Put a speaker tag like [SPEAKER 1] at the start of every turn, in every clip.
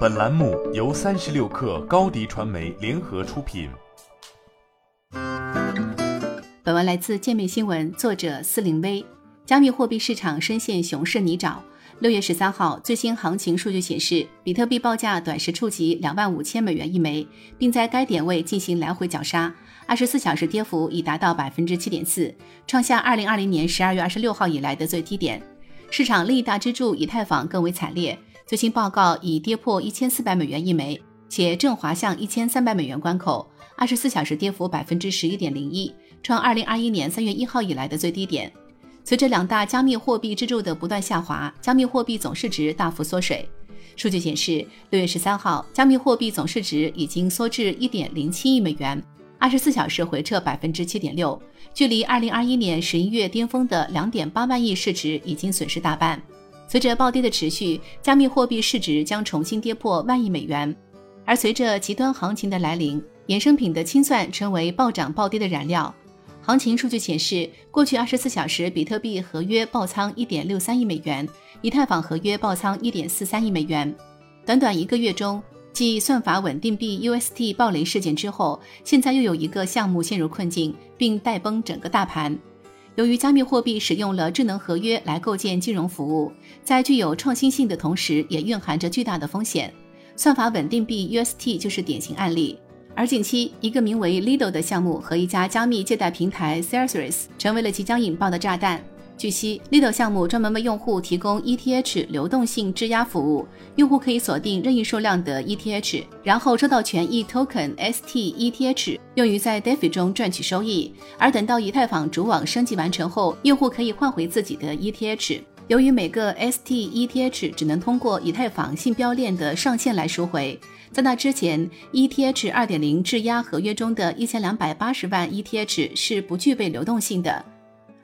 [SPEAKER 1] 本栏目由三十六氪高低传媒联合出品。
[SPEAKER 2] 本文来自界面新闻，作者司林威。加密货币市场深陷熊市泥沼。六月十三号，最新行情数据显示，比特币报价短时触及两万五千美元一枚，并在该点位进行来回绞杀。二十四小时跌幅已达到百分之七点四，创下二零二零年十二月二十六号以来的最低点。市场另一大支柱以太坊更为惨烈，最新报告已跌破一千四百美元一枚，且正滑向一千三百美元关口。二十四小时跌幅百分之十一点零一，创二零二一年三月一号以来的最低点。随着两大加密货币支柱的不断下滑，加密货币总市值大幅缩水。数据显示，六月十三号，加密货币总市值已经缩至一点零七亿美元。二十四小时回撤百分之七点六，距离二零二一年十一月巅峰的两点八万亿市值已经损失大半。随着暴跌的持续，加密货币市值将重新跌破万亿美元。而随着极端行情的来临，衍生品的清算成为暴涨暴跌的燃料。行情数据显示，过去二十四小时，比特币合约爆仓一点六三亿美元，以太坊合约爆仓一点四三亿美元。短短一个月中。继算法稳定币 UST 暴雷事件之后，现在又有一个项目陷入困境，并带崩整个大盘。由于加密货币使用了智能合约来构建金融服务，在具有创新性的同时，也蕴含着巨大的风险。算法稳定币 UST 就是典型案例。而近期，一个名为 Lido 的项目和一家加密借贷平台 Celsius 成为了即将引爆的炸弹。据悉，Lido 项目专门为用户提供 ETH 流动性质押服务，用户可以锁定任意数量的 ETH，然后收到权益 token STETH，用于在 DeFi 中赚取收益。而等到以太坊主网升级完成后，用户可以换回自己的 ETH。由于每个 STETH 只能通过以太坊信标链的上限来赎回，在那之前，ETH 2.0质押合约中的一千两百八十万 ETH 是不具备流动性的。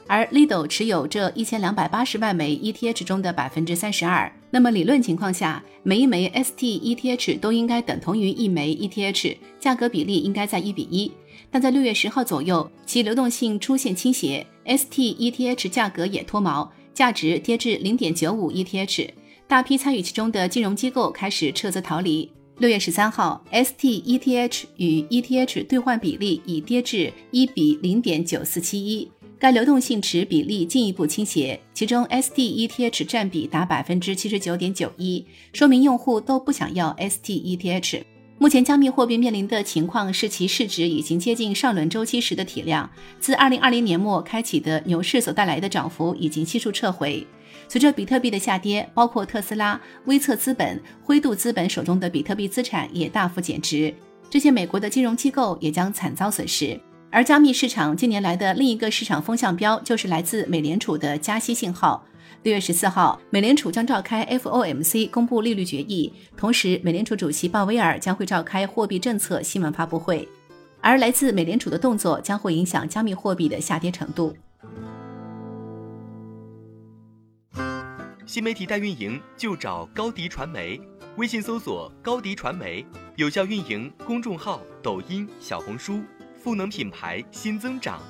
[SPEAKER 2] 而 Lido 持有这一千两百八十万枚 ETH 中的百分之三十二，那么理论情况下，每一枚 STETH 都应该等同于一枚 ETH，价格比例应该在一比一。但在六月十号左右，其流动性出现倾斜，STETH 价格也脱锚，价值跌至零点九五 ETH，大批参与其中的金融机构开始撤资逃离。六月十三号，STETH 与 ETH 兑换比例已跌至一比零点九四七一。该流动性池比例进一步倾斜，其中 STETH 占比达百分之七十九点九一，说明用户都不想要 STETH。目前加密货币面临的情况是，其市值已经接近上轮周期时的体量，自二零二零年末开启的牛市所带来的涨幅已经悉数撤回。随着比特币的下跌，包括特斯拉、微策资本、灰度资本手中的比特币资产也大幅减值，这些美国的金融机构也将惨遭损失。而加密市场近年来的另一个市场风向标，就是来自美联储的加息信号。六月十四号，美联储将召开 FOMC 公布利率决议，同时美联储主席鲍威尔将会召开货币政策新闻发布会。而来自美联储的动作将会影响加密货币的下跌程度。
[SPEAKER 3] 新媒体代运营就找高迪传媒，微信搜索高迪传媒，有效运营公众号、抖音、小红书。赋能品牌新增长。